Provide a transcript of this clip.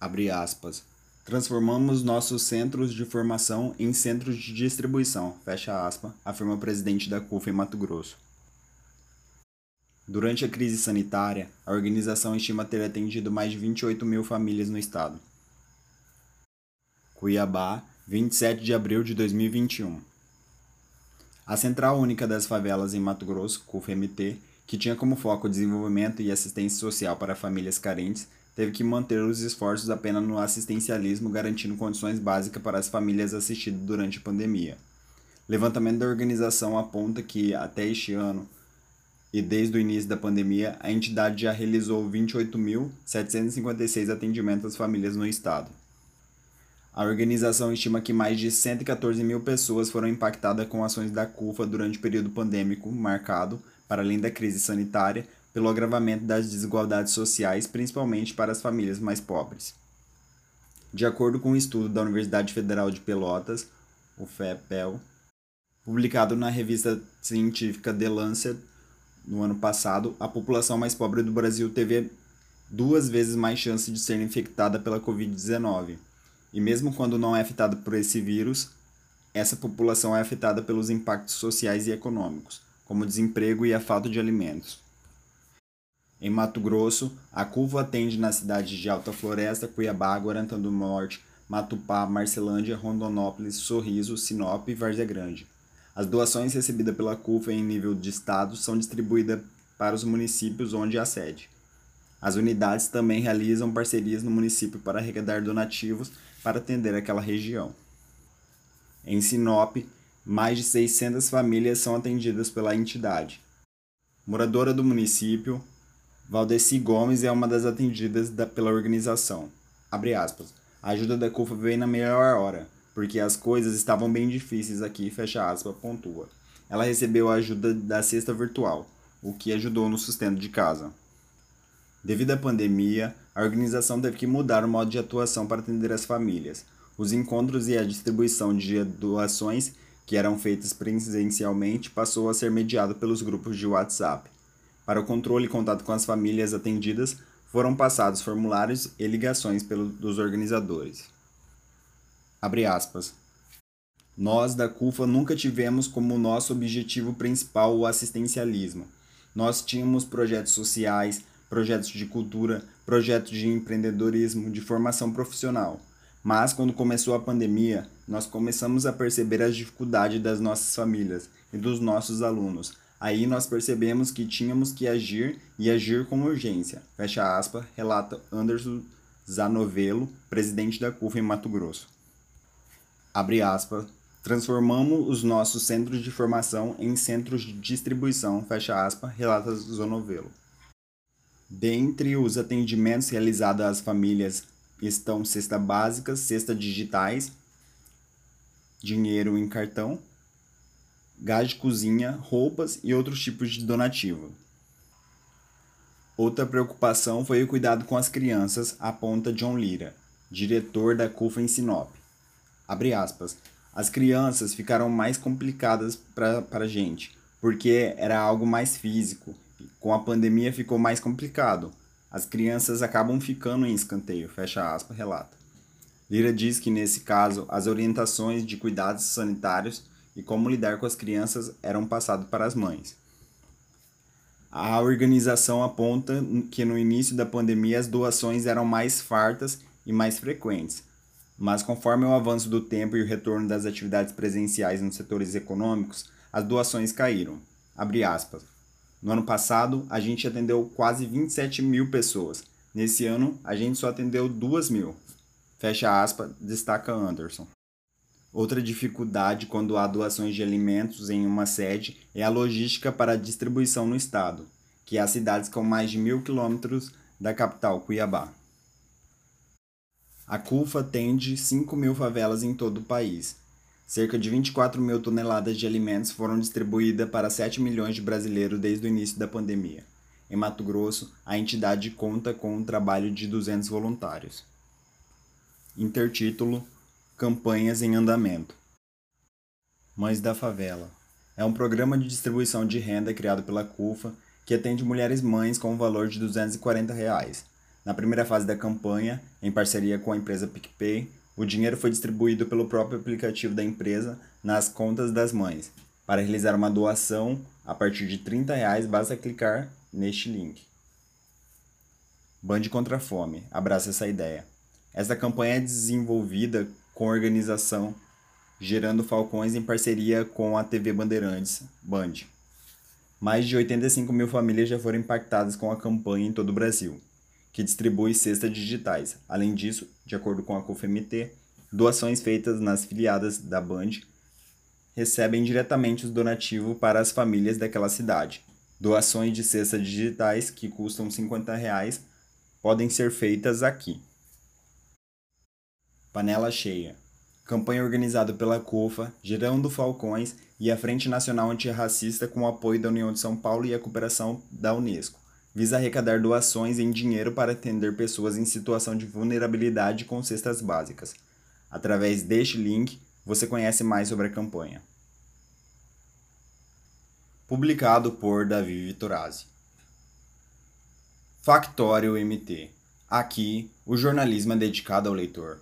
Abre aspas. Transformamos nossos centros de formação em centros de distribuição, fecha aspas, afirma o presidente da CUF em Mato Grosso. Durante a crise sanitária, a organização estima ter atendido mais de 28 mil famílias no estado. Cuiabá, 27 de abril de 2021. A Central Única das Favelas em Mato Grosso, CUFMT, que tinha como foco o desenvolvimento e assistência social para famílias carentes, teve que manter os esforços apenas no assistencialismo, garantindo condições básicas para as famílias assistidas durante a pandemia. Levantamento da organização aponta que, até este ano, e desde o início da pandemia, a entidade já realizou 28.756 atendimentos às famílias no estado. A organização estima que mais de 114 mil pessoas foram impactadas com ações da CUFA durante o período pandêmico marcado, para além da crise sanitária, pelo agravamento das desigualdades sociais, principalmente para as famílias mais pobres. De acordo com um estudo da Universidade Federal de Pelotas, o FEPEL, publicado na revista científica The Lancet no ano passado, a população mais pobre do Brasil teve duas vezes mais chance de ser infectada pela Covid-19 e mesmo quando não é afetada por esse vírus, essa população é afetada pelos impactos sociais e econômicos, como desemprego e a falta de alimentos. Em Mato Grosso, a curva atende nas cidades de Alta Floresta, Cuiabá, Guarantã do Norte, Matupá, Marcelândia, Rondonópolis, Sorriso, Sinop e Várzea Grande. As doações recebidas pela CUFA em nível de estado são distribuídas para os municípios onde há sede. As unidades também realizam parcerias no município para arrecadar donativos para atender aquela região. Em Sinop, mais de 600 famílias são atendidas pela entidade. Moradora do município, Valdeci Gomes é uma das atendidas da, pela organização. Aspas, a ajuda da CUFA veio na melhor hora, porque as coisas estavam bem difíceis aqui, fecha aspas, pontua. Ela recebeu a ajuda da cesta virtual, o que ajudou no sustento de casa. Devido à pandemia, a organização teve que mudar o modo de atuação para atender as famílias. Os encontros e a distribuição de doações, que eram feitas presencialmente, passou a ser mediado pelos grupos de WhatsApp. Para o controle e contato com as famílias atendidas, foram passados formulários e ligações pelos dos organizadores. Abre aspas. Nós da CUFA nunca tivemos como nosso objetivo principal o assistencialismo. Nós tínhamos projetos sociais, projetos de cultura, projetos de empreendedorismo, de formação profissional. Mas quando começou a pandemia, nós começamos a perceber as dificuldades das nossas famílias e dos nossos alunos. Aí nós percebemos que tínhamos que agir e agir com urgência. Fecha aspas, relata Anderson Zanovelo, presidente da CUF em Mato Grosso. Abre aspas, transformamos os nossos centros de formação em centros de distribuição, fecha aspas, relata Zanovelo. Dentre os atendimentos realizados às famílias estão cesta básica, cesta digitais, dinheiro em cartão, gás de cozinha, roupas e outros tipos de donativo. Outra preocupação foi o cuidado com as crianças, aponta John Lira, diretor da CUFA em Sinop. Abre aspas. As crianças ficaram mais complicadas para a gente, porque era algo mais físico, com a pandemia ficou mais complicado. As crianças acabam ficando em escanteio, fecha aspas, relata. Lira diz que nesse caso as orientações de cuidados sanitários e como lidar com as crianças eram passadas para as mães. A organização aponta que no início da pandemia as doações eram mais fartas e mais frequentes, mas conforme o avanço do tempo e o retorno das atividades presenciais nos setores econômicos, as doações caíram. No ano passado, a gente atendeu quase 27 mil pessoas. Nesse ano, a gente só atendeu 2 mil. Fecha aspas, destaca Anderson. Outra dificuldade quando há doações de alimentos em uma sede é a logística para a distribuição no estado, que há cidades com mais de mil quilômetros da capital, Cuiabá. A CUFA atende 5 mil favelas em todo o país, Cerca de 24 mil toneladas de alimentos foram distribuídas para 7 milhões de brasileiros desde o início da pandemia. Em Mato Grosso, a entidade conta com um trabalho de 200 voluntários. Intertítulo: Campanhas em andamento. Mães da Favela. É um programa de distribuição de renda criado pela CUFA que atende mulheres mães com um valor de 240 reais. Na primeira fase da campanha, em parceria com a empresa PicPay, o dinheiro foi distribuído pelo próprio aplicativo da empresa nas contas das mães. Para realizar uma doação, a partir de 30 reais, basta clicar neste link. Band contra a Fome. Abraça essa ideia. Essa campanha é desenvolvida com organização Gerando Falcões em parceria com a TV Bandeirantes, Band. Mais de 85 mil famílias já foram impactadas com a campanha em todo o Brasil que distribui cestas digitais. Além disso, de acordo com a COFMT, doações feitas nas filiadas da Band recebem diretamente os donativos para as famílias daquela cidade. Doações de cestas digitais que custam 50 reais podem ser feitas aqui. Panela Cheia. Campanha organizada pela COFA, Gerando Falcões e a Frente Nacional Antirracista com o apoio da União de São Paulo e a cooperação da Unesco visa arrecadar doações em dinheiro para atender pessoas em situação de vulnerabilidade com cestas básicas. Através deste link, você conhece mais sobre a campanha. Publicado por Davi Vitorazzi. Factório MT. Aqui, o jornalismo é dedicado ao leitor.